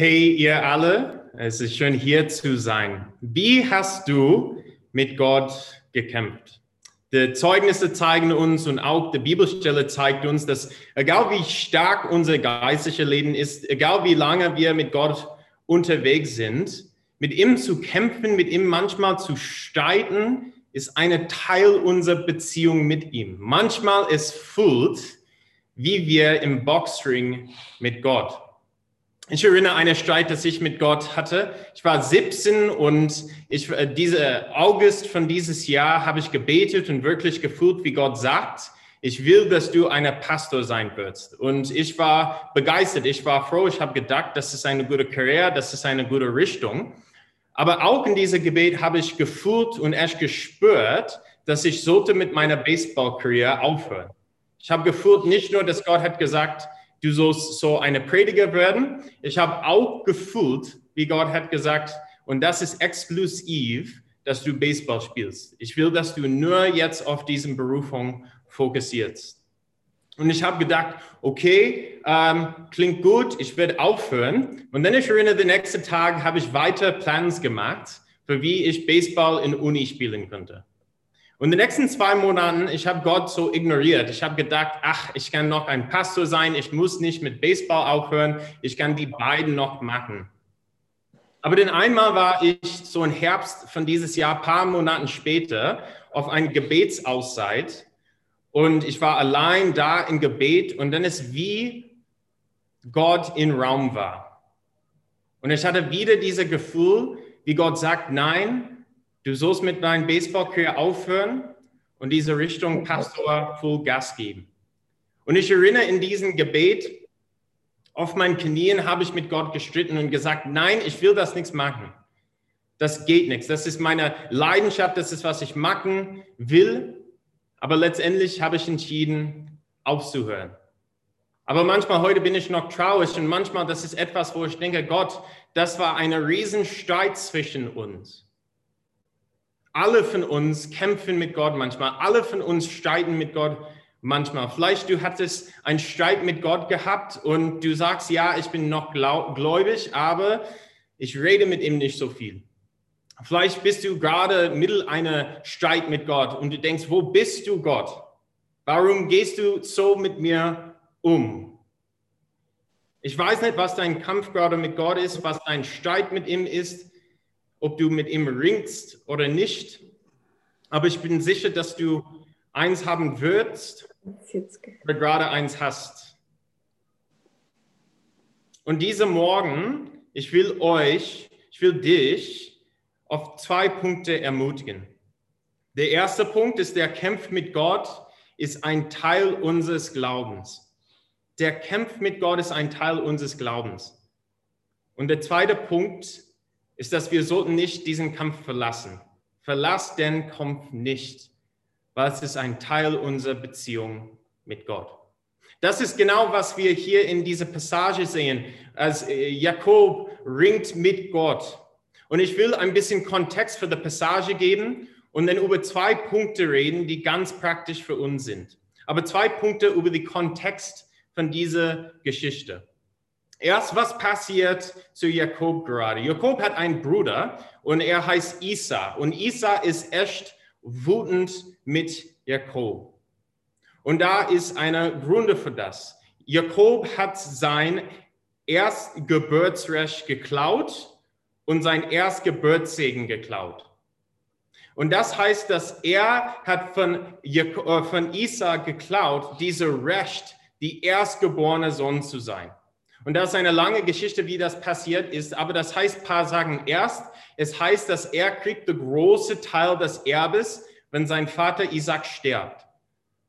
Hey ihr alle, es ist schön hier zu sein. Wie hast du mit Gott gekämpft? Die Zeugnisse zeigen uns und auch die Bibelstelle zeigt uns, dass egal wie stark unser geistliches Leben ist, egal wie lange wir mit Gott unterwegs sind, mit ihm zu kämpfen, mit ihm manchmal zu streiten, ist eine Teil unserer Beziehung mit ihm. Manchmal es fühlt, wie wir im Boxring mit Gott. Ich erinnere an einen Streit, das ich mit Gott hatte. Ich war 17 und ich, äh, diese August von dieses Jahr habe ich gebetet und wirklich gefühlt, wie Gott sagt, ich will, dass du ein Pastor sein wirst. Und ich war begeistert, ich war froh, ich habe gedacht, das ist eine gute Karriere, das ist eine gute Richtung. Aber auch in diesem Gebet habe ich gefühlt und erst gespürt, dass ich sollte mit meiner Baseballkarriere aufhören. Ich habe gefühlt nicht nur, dass Gott hat gesagt, du sollst so eine Prediger werden. Ich habe auch gefühlt, wie Gott hat gesagt, und das ist exklusiv, dass du Baseball spielst. Ich will, dass du nur jetzt auf diesen Berufung fokussierst. Und ich habe gedacht, okay, ähm, klingt gut, ich werde aufhören. Und dann ich erinnere, den nächsten Tag habe ich weiter Plans gemacht, für wie ich Baseball in Uni spielen könnte. Und in den nächsten zwei Monaten, ich habe Gott so ignoriert. Ich habe gedacht, ach, ich kann noch ein Pastor sein, ich muss nicht mit Baseball aufhören, ich kann die beiden noch machen. Aber dann einmal war ich so im Herbst von dieses Jahr, paar Monaten später, auf eine Gebetsauszeit und ich war allein da im Gebet und dann ist wie Gott im Raum war. Und ich hatte wieder dieses Gefühl, wie Gott sagt, nein, Du sollst mit deinem Baseballkarriere aufhören und diese Richtung Pastor Full Gas geben. Und ich erinnere in diesem Gebet, auf meinen Knien habe ich mit Gott gestritten und gesagt, nein, ich will das nichts machen. Das geht nichts. Das ist meine Leidenschaft, das ist, was ich machen will. Aber letztendlich habe ich entschieden, aufzuhören. Aber manchmal heute bin ich noch traurig und manchmal das ist etwas, wo ich denke, Gott, das war ein Riesenstreit zwischen uns. Alle von uns kämpfen mit Gott manchmal. Alle von uns streiten mit Gott manchmal. Vielleicht du hattest einen Streit mit Gott gehabt und du sagst, ja, ich bin noch gläubig, aber ich rede mit ihm nicht so viel. Vielleicht bist du gerade mittel einer Streit mit Gott und du denkst, wo bist du Gott? Warum gehst du so mit mir um? Ich weiß nicht, was dein Kampf gerade mit Gott ist, was dein Streit mit ihm ist ob du mit ihm ringst oder nicht. Aber ich bin sicher, dass du eins haben wirst oder gerade eins hast. Und diese Morgen, ich will euch, ich will dich auf zwei Punkte ermutigen. Der erste Punkt ist, der Kampf mit Gott ist ein Teil unseres Glaubens. Der Kampf mit Gott ist ein Teil unseres Glaubens. Und der zweite Punkt ist, dass wir sollten nicht diesen Kampf verlassen. Verlass den Kampf nicht, weil es ist ein Teil unserer Beziehung mit Gott. Das ist genau, was wir hier in dieser Passage sehen, als äh, Jakob ringt mit Gott. Und ich will ein bisschen Kontext für die Passage geben und dann über zwei Punkte reden, die ganz praktisch für uns sind. Aber zwei Punkte über den Kontext von dieser Geschichte. Erst was passiert zu Jakob gerade? Jakob hat einen Bruder und er heißt Isa. Und Isa ist echt wütend mit Jakob. Und da ist eine Gründe für das. Jakob hat sein Erstgeburtsrecht geklaut und sein Erstgeburtssegen geklaut. Und das heißt, dass er hat von, äh, von Isa geklaut, diese Recht, die erstgeborene Sohn zu sein. Und das ist eine lange Geschichte, wie das passiert ist. Aber das heißt, paar sagen erst, es heißt, dass er kriegt den großen Teil des Erbes, wenn sein Vater Isaac stirbt.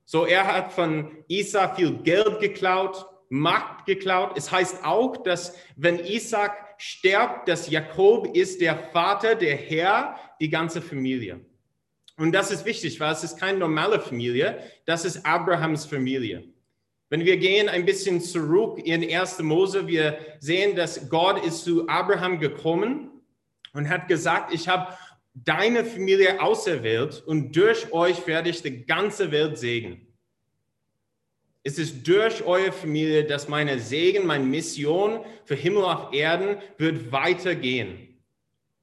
So, er hat von Isaac viel Geld geklaut, Macht geklaut. Es heißt auch, dass wenn Isaac stirbt, dass Jakob ist der Vater, der Herr, die ganze Familie. Und das ist wichtig, weil es ist keine normale Familie, das ist Abrahams Familie. Wenn wir gehen ein bisschen zurück in 1. Mose, wir sehen, dass Gott ist zu Abraham gekommen und hat gesagt, ich habe deine Familie auserwählt und durch euch werde ich die ganze Welt segnen. Es ist durch eure Familie, dass meine Segen, meine Mission für Himmel auf Erden wird weitergehen.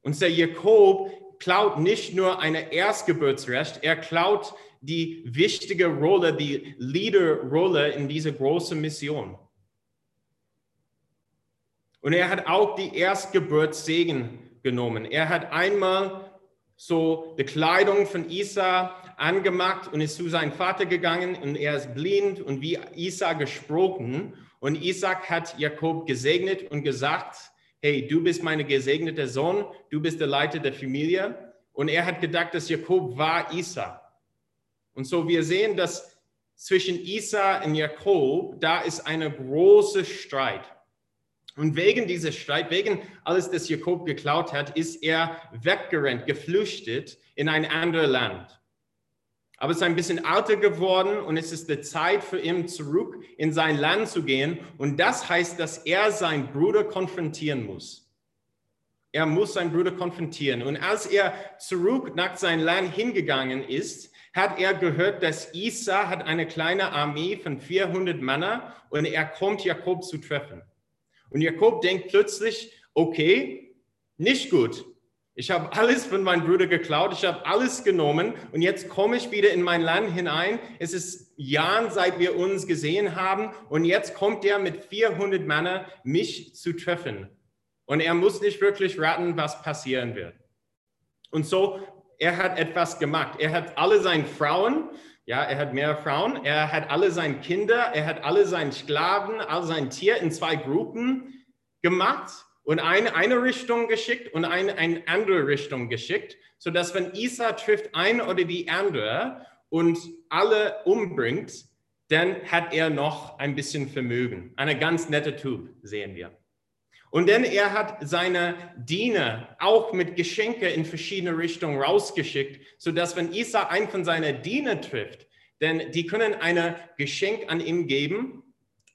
Und der Jakob klaut nicht nur eine Erstgeburtsrecht, er klaut die wichtige Rolle, die Leaderrolle in dieser großen Mission. Und er hat auch die Erstgeburtssegen genommen. Er hat einmal so die Kleidung von Isa angemacht und ist zu seinem Vater gegangen und er ist blind und wie Isa gesprochen. Und Isaac hat Jakob gesegnet und gesagt, hey, du bist mein gesegneter Sohn, du bist der Leiter der Familie. Und er hat gedacht, dass Jakob war Isa. Und so wir sehen, dass zwischen Isa und Jakob, da ist eine große Streit. Und wegen dieser Streit, wegen alles, das Jakob geklaut hat, ist er weggerannt, geflüchtet in ein anderes Land. Aber es ist ein bisschen älter geworden und es ist die Zeit für ihn zurück in sein Land zu gehen. Und das heißt, dass er seinen Bruder konfrontieren muss. Er muss seinen Bruder konfrontieren. Und als er zurück nach seinem Land hingegangen ist, hat er gehört, dass Isa hat eine kleine Armee von 400 Männern und er kommt Jakob zu treffen. Und Jakob denkt plötzlich, okay, nicht gut. Ich habe alles von meinem Bruder geklaut, ich habe alles genommen und jetzt komme ich wieder in mein Land hinein. Es ist Jahren, seit wir uns gesehen haben und jetzt kommt er mit 400 Männern, mich zu treffen. Und er muss nicht wirklich raten, was passieren wird. Und so er hat etwas gemacht. Er hat alle seine Frauen, ja, er hat mehr Frauen, er hat alle seine Kinder, er hat alle seine Sklaven, all sein Tier in zwei Gruppen gemacht und eine, eine Richtung geschickt und eine, eine andere Richtung geschickt, sodass wenn Isa trifft ein oder die andere und alle umbringt, dann hat er noch ein bisschen Vermögen. Eine ganz nette Typ, sehen wir. Und dann er hat seine Diener auch mit Geschenke in verschiedene Richtungen rausgeschickt, sodass wenn Isa einen von seinen Diener trifft, denn die können ein Geschenk an ihm geben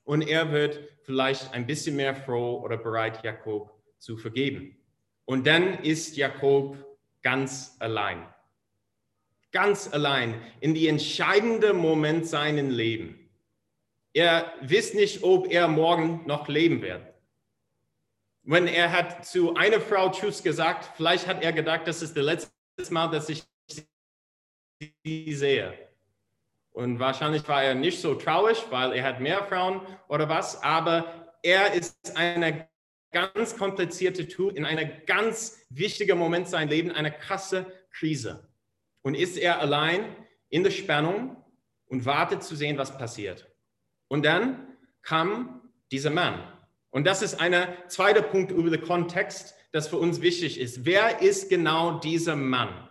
und er wird vielleicht ein bisschen mehr froh oder bereit, Jakob zu vergeben. Und dann ist Jakob ganz allein. Ganz allein in die entscheidende Moment seines Lebens. Er wisst nicht, ob er morgen noch leben wird wenn er hat zu einer Frau Tschüss gesagt, vielleicht hat er gedacht, das ist das letzte Mal, dass ich sie sehe. Und wahrscheinlich war er nicht so traurig, weil er hat mehr Frauen oder was, aber er ist eine ganz komplizierte Typ in einem ganz wichtigen Moment sein Leben, eine krasse Krise. Und ist er allein in der Spannung und wartet zu sehen, was passiert. Und dann kam dieser Mann, und das ist ein zweiter Punkt über den Kontext, das für uns wichtig ist. Wer ist genau dieser Mann?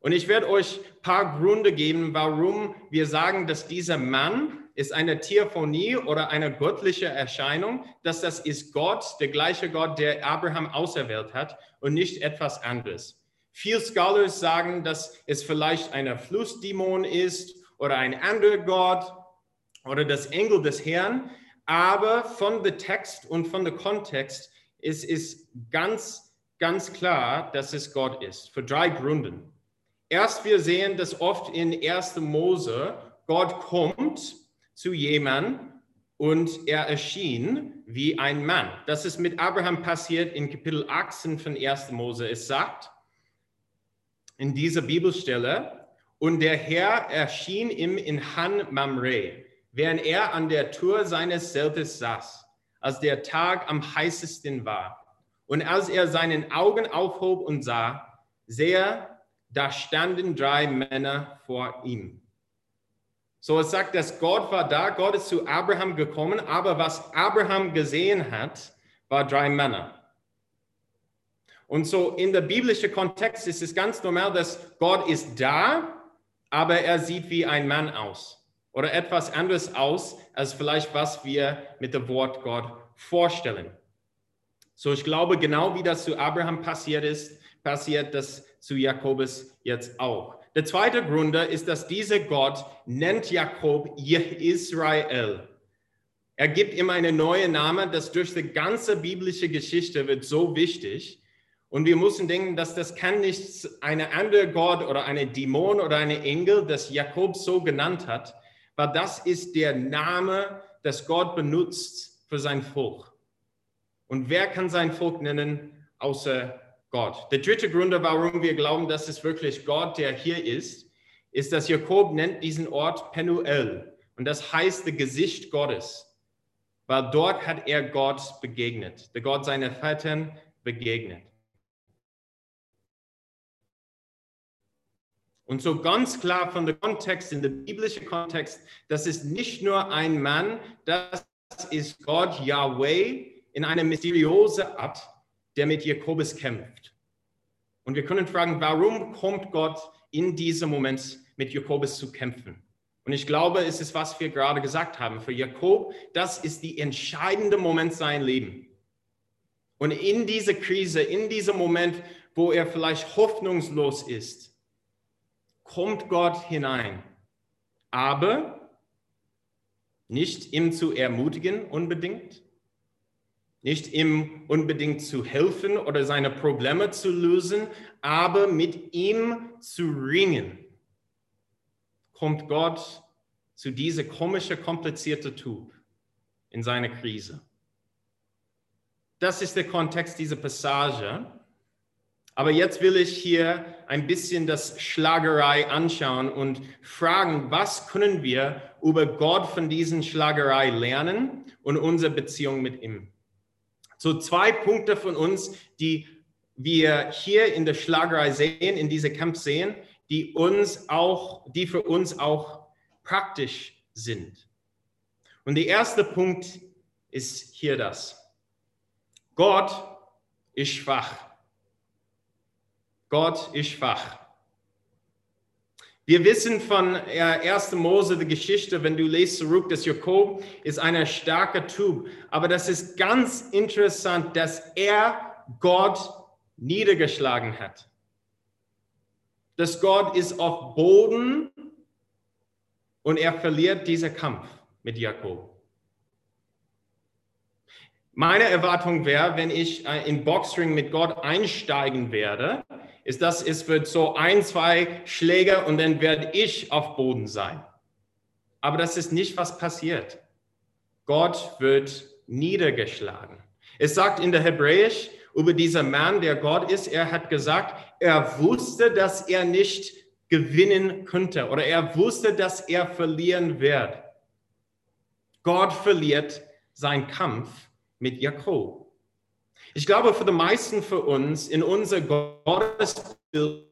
Und ich werde euch ein paar Gründe geben, warum wir sagen, dass dieser Mann ist eine Theophonie oder eine göttliche Erscheinung, dass das ist Gott, der gleiche Gott, der Abraham auserwählt hat und nicht etwas anderes. Viele Scholars sagen, dass es vielleicht ein Flussdämon ist oder ein anderer Gott oder das Engel des Herrn aber von dem Text und von dem Kontext ist es ganz, ganz klar, dass es Gott ist, für drei Gründen. Erst, wir sehen, dass oft in 1. Mose Gott kommt zu jemandem und er erschien wie ein Mann. Das ist mit Abraham passiert in Kapitel 18 von 1. Mose. Es sagt in dieser Bibelstelle, und der Herr erschien ihm in Han Mamre während er an der Tür seines Zeltes saß, als der Tag am heißesten war. Und als er seinen Augen aufhob und sah, sehe, da standen drei Männer vor ihm. So es sagt, dass Gott war da, Gott ist zu Abraham gekommen, aber was Abraham gesehen hat, war drei Männer. Und so in der biblischen Kontext ist es ganz normal, dass Gott ist da, aber er sieht wie ein Mann aus oder etwas anderes aus, als vielleicht was wir mit dem Wort Gott vorstellen. So, ich glaube, genau wie das zu Abraham passiert ist, passiert das zu Jakobus jetzt auch. Der zweite Grund ist, dass dieser Gott nennt Jakob Israel. Er gibt ihm einen neuen Namen, das durch die ganze biblische Geschichte wird so wichtig. Und wir müssen denken, dass das kann nicht eine andere Gott oder eine Dämon oder eine Engel, das Jakob so genannt hat, weil das ist der Name, das Gott benutzt für sein Volk. Und wer kann sein Volk nennen, außer Gott? Der dritte Grund, warum wir glauben, dass es wirklich Gott, der hier ist, ist, dass Jakob nennt diesen Ort Penuel. Und das heißt, das Gesicht Gottes. Weil dort hat er Gott begegnet, der Gott seiner Väter begegnet. Und so ganz klar von dem Kontext, in dem biblischen Kontext, das ist nicht nur ein Mann, das ist Gott Yahweh, in einer mysteriösen Art, der mit Jakobus kämpft. Und wir können fragen, warum kommt Gott in diesem Moment mit Jakobus zu kämpfen? Und ich glaube, es ist, was wir gerade gesagt haben. Für Jakob, das ist die entscheidende Moment sein Leben. Und in diese Krise, in diesem Moment, wo er vielleicht hoffnungslos ist, kommt Gott hinein. Aber nicht ihm zu ermutigen unbedingt, nicht ihm unbedingt zu helfen oder seine Probleme zu lösen, aber mit ihm zu ringen. Kommt Gott zu dieser komische, komplizierte Typ in seiner Krise. Das ist der Kontext dieser Passage. Aber jetzt will ich hier ein bisschen das Schlagerei anschauen und fragen, was können wir über Gott von diesen Schlagerei lernen und unsere Beziehung mit ihm. So zwei Punkte von uns, die wir hier in der Schlagerei sehen, in dieser Kampf sehen, die uns auch, die für uns auch praktisch sind. Und der erste Punkt ist hier das. Gott ist schwach. Gott ist schwach. Wir wissen von 1. Mose, die Geschichte, wenn du lest zurück, dass Jakob ist ein starker Typ. Aber das ist ganz interessant, dass er Gott niedergeschlagen hat. Dass Gott ist auf Boden und er verliert diesen Kampf mit Jakob. Meine Erwartung wäre, wenn ich in Boxring mit Gott einsteigen werde, ist, dass es wird so ein, zwei Schläge und dann werde ich auf Boden sein. Aber das ist nicht, was passiert. Gott wird niedergeschlagen. Es sagt in der Hebräisch über diesen Mann, der Gott ist, er hat gesagt, er wusste, dass er nicht gewinnen könnte oder er wusste, dass er verlieren wird. Gott verliert seinen Kampf mit Jakob. Ich glaube, für die meisten von uns in unser Gottesbild,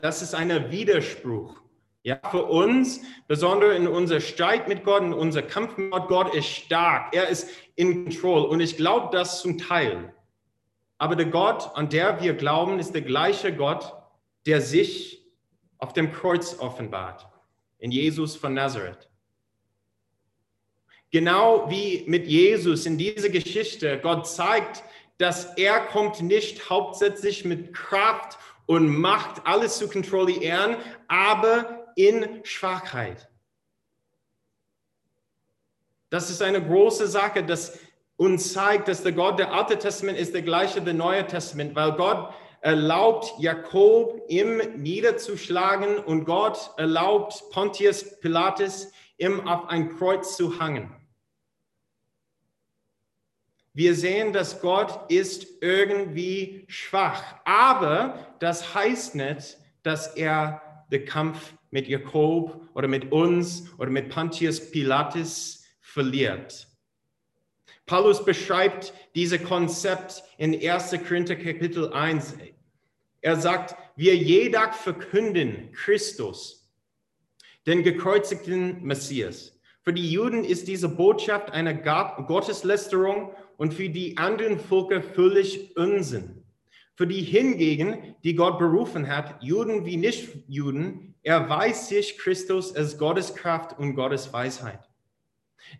das ist ein Widerspruch. Ja, für uns, besonders in unser Streit mit Gott, in unser Kampf mit Gott, Gott ist stark, er ist in Kontrolle. Und ich glaube das zum Teil. Aber der Gott, an der wir glauben, ist der gleiche Gott, der sich auf dem Kreuz offenbart, in Jesus von Nazareth. Genau wie mit Jesus in dieser Geschichte, Gott zeigt, dass er kommt nicht hauptsächlich mit Kraft und Macht, alles zu kontrollieren, aber in Schwachheit. Das ist eine große Sache, das uns zeigt, dass der Gott der Alte Testament ist der gleiche der Neue Testament, weil Gott erlaubt Jakob ihm niederzuschlagen und Gott erlaubt Pontius Pilatus ihm auf ein Kreuz zu hangen. Wir sehen, dass Gott ist irgendwie schwach. Aber das heißt nicht, dass er den Kampf mit Jakob oder mit uns oder mit Pontius Pilatus verliert. Paulus beschreibt dieses Konzept in 1. Korinther Kapitel 1. Er sagt, wir jeder verkünden Christus, den gekreuzigten Messias. Für die Juden ist diese Botschaft eine Gotteslästerung und für die anderen Völker völlig Unsinn. Für die hingegen, die Gott berufen hat, Juden wie Nichtjuden, erweist sich Christus als Gottes Kraft und Gottes Weisheit.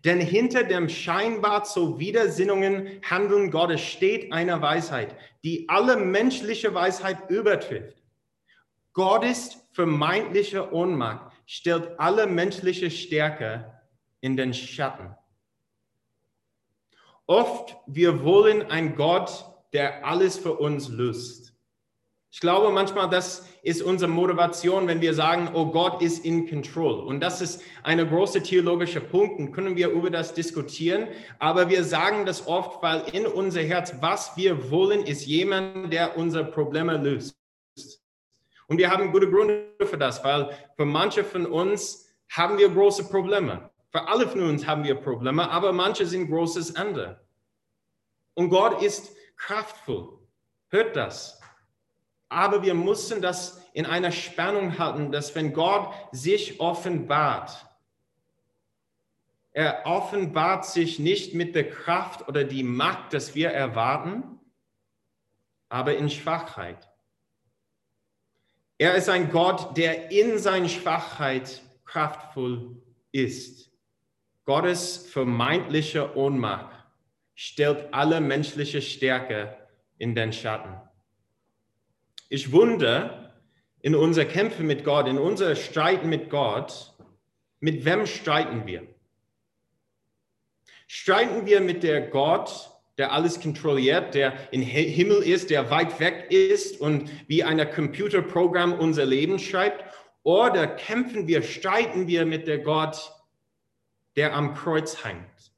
Denn hinter dem scheinbar zu Widersinnungen Handeln Gottes steht eine Weisheit, die alle menschliche Weisheit übertrifft. Gottes vermeintliche Ohnmacht stellt alle menschliche Stärke in den Schatten. Oft wir wollen einen Gott, der alles für uns löst. Ich glaube manchmal, das ist unsere Motivation, wenn wir sagen, oh Gott ist in Control. Und das ist ein großer theologischer Punkt und können wir über das diskutieren. Aber wir sagen das oft, weil in unser Herz, was wir wollen, ist jemand, der unsere Probleme löst. Und wir haben gute Gründe für das, weil für manche von uns haben wir große Probleme. Für alle von uns haben wir Probleme, aber manche sind großes Ende. Und Gott ist kraftvoll. Hört das. Aber wir müssen das in einer Spannung halten, dass wenn Gott sich offenbart, er offenbart sich nicht mit der Kraft oder die Macht, das wir erwarten, aber in Schwachheit. Er ist ein Gott, der in seiner Schwachheit kraftvoll ist. Gottes vermeintliche Ohnmacht stellt alle menschliche Stärke in den Schatten. Ich wundere in unser Kämpfe mit Gott, in unser Streiten mit Gott, mit wem streiten wir? Streiten wir mit der Gott, der alles kontrolliert, der im Himmel ist, der weit weg ist und wie ein Computerprogramm unser Leben schreibt? Oder kämpfen wir, streiten wir mit der Gott, der am Kreuz hängt?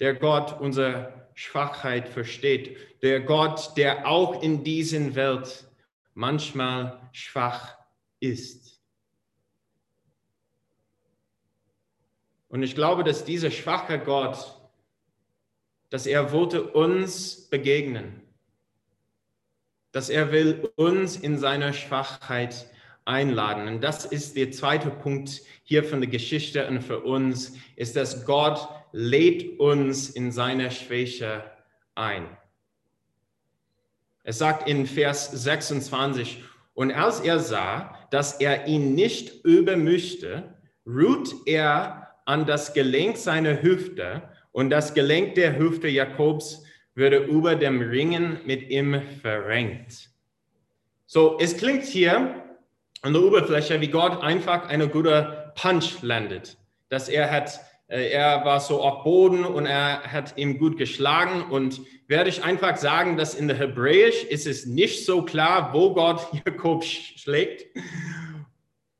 Der Gott, unser Schwachheit versteht. Der Gott, der auch in dieser Welt manchmal schwach ist. Und ich glaube, dass dieser schwache Gott, dass er wollte uns begegnen, dass er will uns in seiner Schwachheit einladen. Und das ist der zweite Punkt hier von der Geschichte und für uns, ist, dass Gott lädt uns in seiner Schwäche ein. Es sagt in Vers 26, und als er sah, dass er ihn nicht übermischte, ruht er an das Gelenk seiner Hüfte und das Gelenk der Hüfte Jakobs würde über dem Ringen mit ihm verrenkt. So, es klingt hier an der Oberfläche, wie Gott einfach eine gute Punch landet, dass er hat äh, er war so auf Boden und er hat ihm gut geschlagen. Und werde ich einfach sagen, dass in der Hebräisch ist es nicht so klar, wo Gott Jakob schlägt.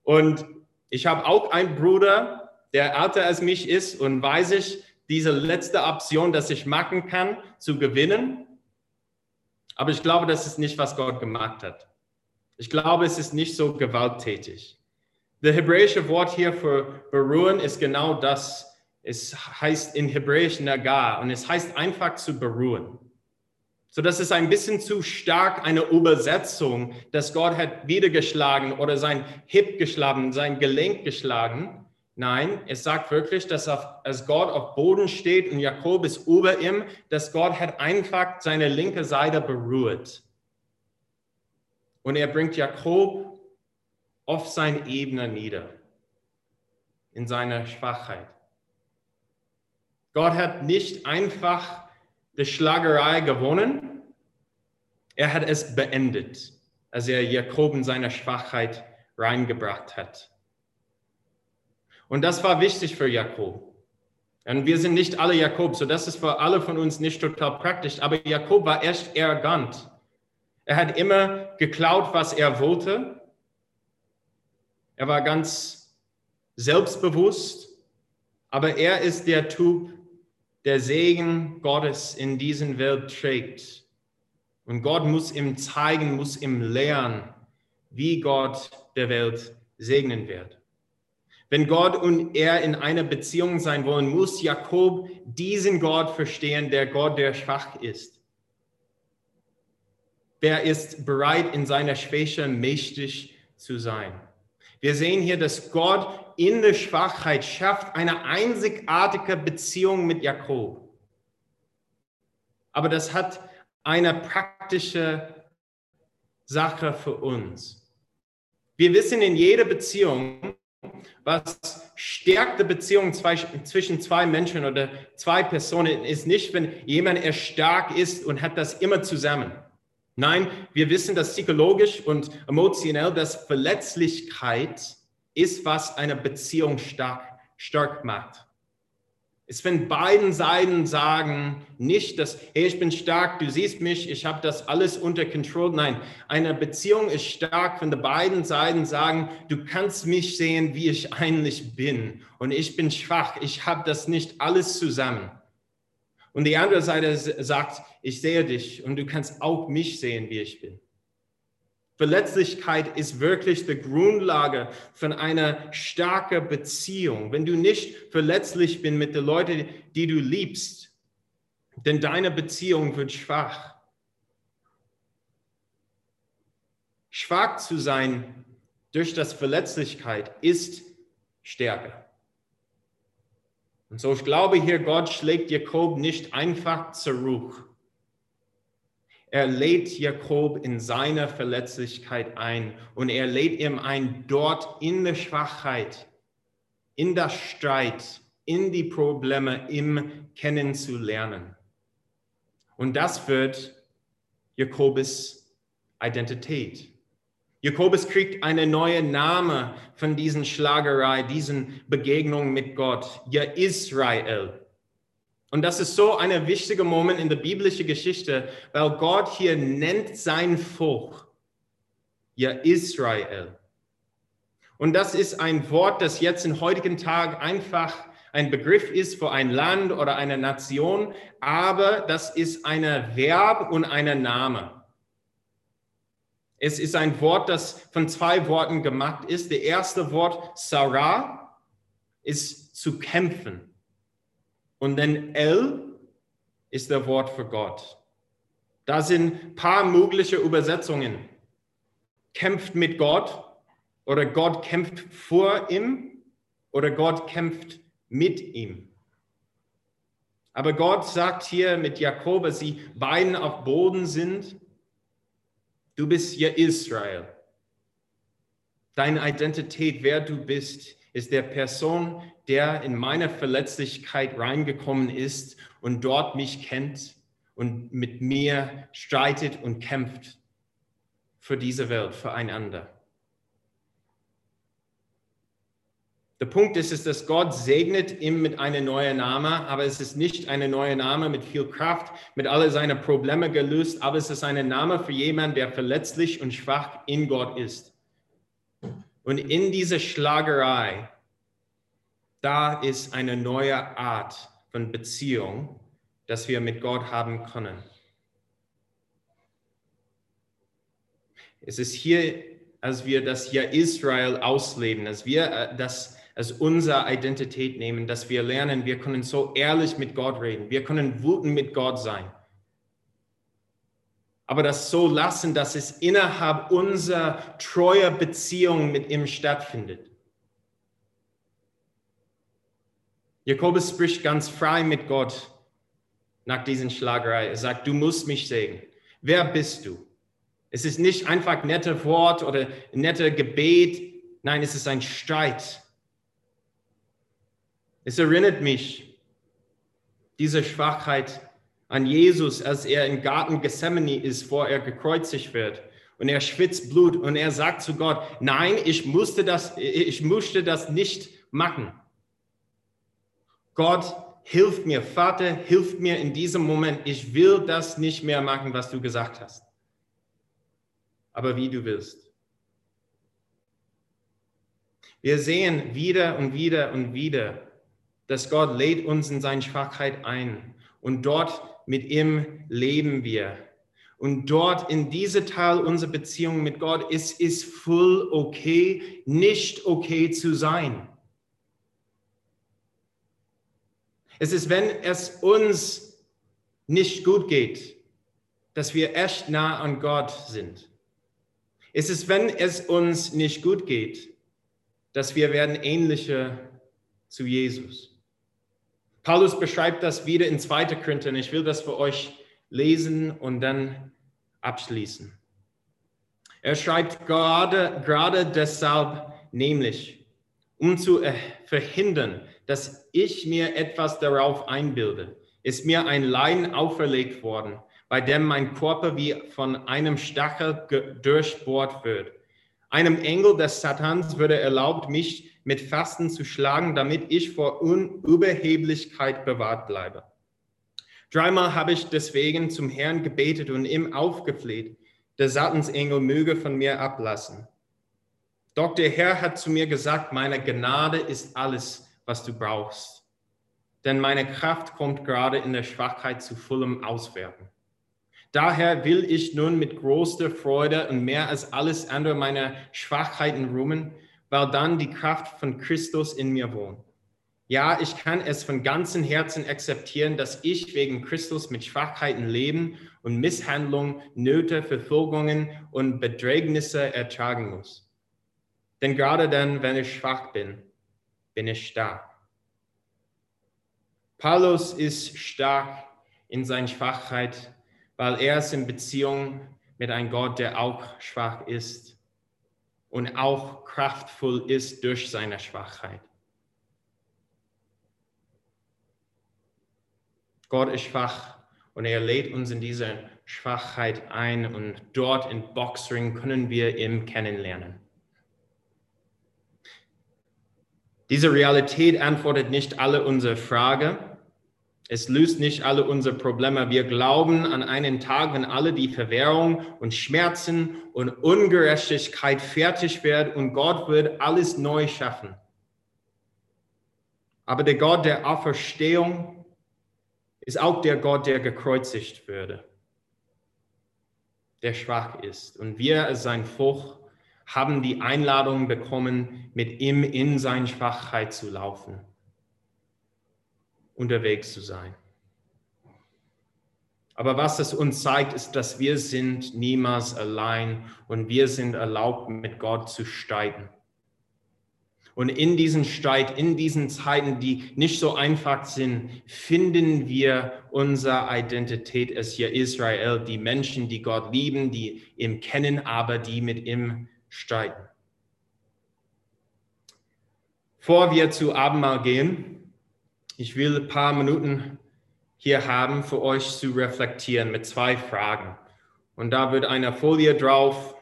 Und ich habe auch einen Bruder, der älter als mich ist und weiß ich, diese letzte Option, dass ich machen kann, zu gewinnen. Aber ich glaube, das ist nicht, was Gott gemacht hat. Ich glaube, es ist nicht so gewalttätig. Das hebräische Wort hier für beruhen ist genau das. Es heißt in Hebräisch Nagar und es heißt einfach zu beruhen. So, das ist ein bisschen zu stark eine Übersetzung, dass Gott hat wieder geschlagen oder sein Hip geschlagen, sein Gelenk geschlagen. Nein, es sagt wirklich, dass auf, als Gott auf Boden steht und Jakob ist über ihm, dass Gott hat einfach seine linke Seite beruht. Und er bringt Jakob auf seine Ebene nieder, in seiner Schwachheit. Gott hat nicht einfach die Schlagerei gewonnen, er hat es beendet, als er Jakob in seiner Schwachheit reingebracht hat. Und das war wichtig für Jakob. Und wir sind nicht alle Jakob, so das ist für alle von uns nicht total praktisch. Aber Jakob war echt arrogant. Er hat immer geklaut, was er wollte. Er war ganz selbstbewusst. Aber er ist der Typ, der Segen Gottes in diesen Welt trägt. Und Gott muss ihm zeigen, muss ihm lehren, wie Gott der Welt segnen wird. Wenn Gott und er in einer Beziehung sein wollen, muss Jakob diesen Gott verstehen, der Gott, der schwach ist. Wer ist bereit, in seiner Schwäche mächtig zu sein? Wir sehen hier, dass Gott in der Schwachheit schafft eine einzigartige Beziehung mit Jakob. Aber das hat eine praktische Sache für uns. Wir wissen in jeder Beziehung, was stärkt die Beziehung zwischen zwei Menschen oder zwei Personen ist nicht, wenn jemand er stark ist und hat das immer zusammen. Nein, wir wissen, dass psychologisch und emotionell, dass Verletzlichkeit ist, was eine Beziehung stark, stark macht. ist, wenn beiden Seiten sagen, nicht, dass, hey, ich bin stark, du siehst mich, ich habe das alles unter Kontrolle. Nein, eine Beziehung ist stark, wenn die beiden Seiten sagen, du kannst mich sehen, wie ich eigentlich bin. Und ich bin schwach, ich habe das nicht alles zusammen. Und die andere Seite sagt, ich sehe dich und du kannst auch mich sehen, wie ich bin. Verletzlichkeit ist wirklich die Grundlage von einer starken Beziehung. Wenn du nicht verletzlich bist mit den Leuten, die du liebst, denn deine Beziehung wird schwach. Schwach zu sein durch das Verletzlichkeit ist Stärke. Und so, ich glaube hier, Gott schlägt Jakob nicht einfach zurück er lädt Jakob in seiner Verletzlichkeit ein und er lädt ihm ein, dort in der Schwachheit, in der Streit, in die Probleme im kennenzulernen. Und das wird Jakobus Identität. Jakobus kriegt eine neue Name von diesen Schlagerei, diesen Begegnungen mit Gott. Ja, Israel. Und das ist so ein wichtiger Moment in der biblischen Geschichte, weil Gott hier nennt sein Volk, ja Israel. Und das ist ein Wort, das jetzt im heutigen Tag einfach ein Begriff ist für ein Land oder eine Nation, aber das ist ein Verb und ein Name. Es ist ein Wort, das von zwei Worten gemacht ist. Der erste Wort, Sarah, ist zu kämpfen. Und dann El ist der Wort für Gott. Da sind ein paar mögliche Übersetzungen. Kämpft mit Gott oder Gott kämpft vor ihm oder Gott kämpft mit ihm. Aber Gott sagt hier mit Jakob, als sie beiden auf Boden sind, du bist ja Israel. Deine Identität, wer du bist, ist der Person, der in meine Verletzlichkeit reingekommen ist und dort mich kennt und mit mir streitet und kämpft für diese Welt, füreinander. Der Punkt ist, ist, dass Gott segnet ihm mit einem neuen Namen, aber es ist nicht ein neuer Name mit viel Kraft, mit all seinen Problemen gelöst, aber es ist ein Name für jemanden, der verletzlich und schwach in Gott ist. Und in dieser Schlagerei da ist eine neue Art von Beziehung, dass wir mit Gott haben können. Es ist hier, als wir das hier Israel ausleben, als wir äh, das als unsere Identität nehmen, dass wir lernen, wir können so ehrlich mit Gott reden, wir können wütend mit Gott sein. Aber das so lassen, dass es innerhalb unserer treuer Beziehung mit ihm stattfindet. Jakobus spricht ganz frei mit Gott nach diesen Schlagerei. Er sagt, du musst mich segnen. Wer bist du? Es ist nicht einfach nette Wort oder nette Gebet. Nein, es ist ein Streit. Es erinnert mich, diese Schwachheit an Jesus, als er im Garten Gethsemane ist, vor er gekreuzigt wird. Und er schwitzt Blut und er sagt zu Gott, nein, ich musste das, ich musste das nicht machen. Gott, hilf mir, Vater, hilf mir in diesem Moment. Ich will das nicht mehr machen, was du gesagt hast. Aber wie du willst. Wir sehen wieder und wieder und wieder, dass Gott lädt uns in seine Schwachheit ein. Und dort mit ihm leben wir. Und dort in diese Teil unserer Beziehung mit Gott ist es voll okay, nicht okay zu sein. Es ist, wenn es uns nicht gut geht, dass wir echt nah an Gott sind. Es ist, wenn es uns nicht gut geht, dass wir werden ähnlicher zu Jesus. Paulus beschreibt das wieder in 2. Korinther. Ich will das für euch lesen und dann abschließen. Er schreibt gerade, gerade deshalb, nämlich, um zu verhindern, dass ich mir etwas darauf einbilde, ist mir ein Leiden auferlegt worden, bei dem mein Körper wie von einem Stachel durchbohrt wird. Einem Engel des Satans würde erlaubt, mich mit Fasten zu schlagen, damit ich vor Unüberheblichkeit bewahrt bleibe. Dreimal habe ich deswegen zum Herrn gebetet und ihm aufgefleht, der Satansengel möge von mir ablassen. Doch der Herr hat zu mir gesagt, meine Gnade ist alles, was du brauchst. Denn meine Kraft kommt gerade in der Schwachheit zu vollem Auswerten. Daher will ich nun mit großer Freude und mehr als alles andere meine Schwachheiten ruhen, weil dann die Kraft von Christus in mir wohnt. Ja, ich kann es von ganzem Herzen akzeptieren, dass ich wegen Christus mit Schwachheiten leben und Misshandlung, Nöte, Verfolgungen und Bedrängnisse ertragen muss. Denn gerade dann, wenn ich schwach bin, bin ich stark. Paulus ist stark in seiner Schwachheit, weil er ist in Beziehung mit einem Gott, der auch schwach ist und auch kraftvoll ist durch seine Schwachheit. Gott ist schwach und er lädt uns in diese Schwachheit ein und dort in Boxring können wir ihn kennenlernen. Diese Realität antwortet nicht alle unsere Fragen. Es löst nicht alle unsere Probleme. Wir glauben an einen Tag, wenn alle die Verwährung und Schmerzen und Ungerechtigkeit fertig wird und Gott wird alles neu schaffen. Aber der Gott der Auferstehung ist auch der Gott, der gekreuzigt würde, der schwach ist. Und wir als sein Volk haben die Einladung bekommen, mit ihm in seine Schwachheit zu laufen, unterwegs zu sein. Aber was es uns zeigt, ist, dass wir sind niemals allein und wir sind erlaubt, mit Gott zu streiten. Und in diesen Streit, in diesen Zeiten, die nicht so einfach sind, finden wir unsere Identität als hier Israel, die Menschen, die Gott lieben, die ihn kennen, aber die mit ihm streiten. Vor wir zu Abendmahl gehen, ich will ein paar Minuten hier haben, für euch zu reflektieren mit zwei Fragen. Und da wird eine Folie drauf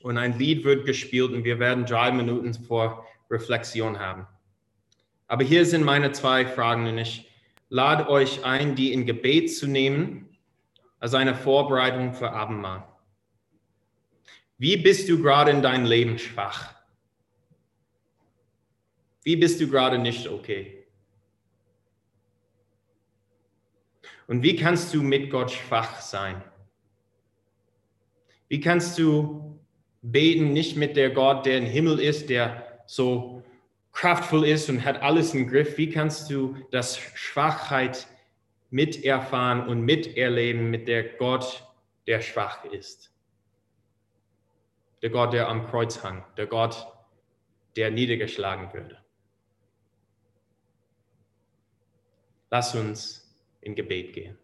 und ein Lied wird gespielt und wir werden drei Minuten vor Reflexion haben. Aber hier sind meine zwei Fragen und ich lade euch ein, die in Gebet zu nehmen, als eine Vorbereitung für Abendmahl. Wie bist du gerade in deinem Leben schwach? Wie bist du gerade nicht okay? Und wie kannst du mit Gott schwach sein? Wie kannst du beten, nicht mit der Gott, der im Himmel ist, der so kraftvoll ist und hat alles im Griff, wie kannst du das Schwachheit miterfahren und miterleben mit der Gott, der schwach ist? Der Gott, der am Kreuz hang, der Gott, der niedergeschlagen würde. Lass uns in Gebet gehen.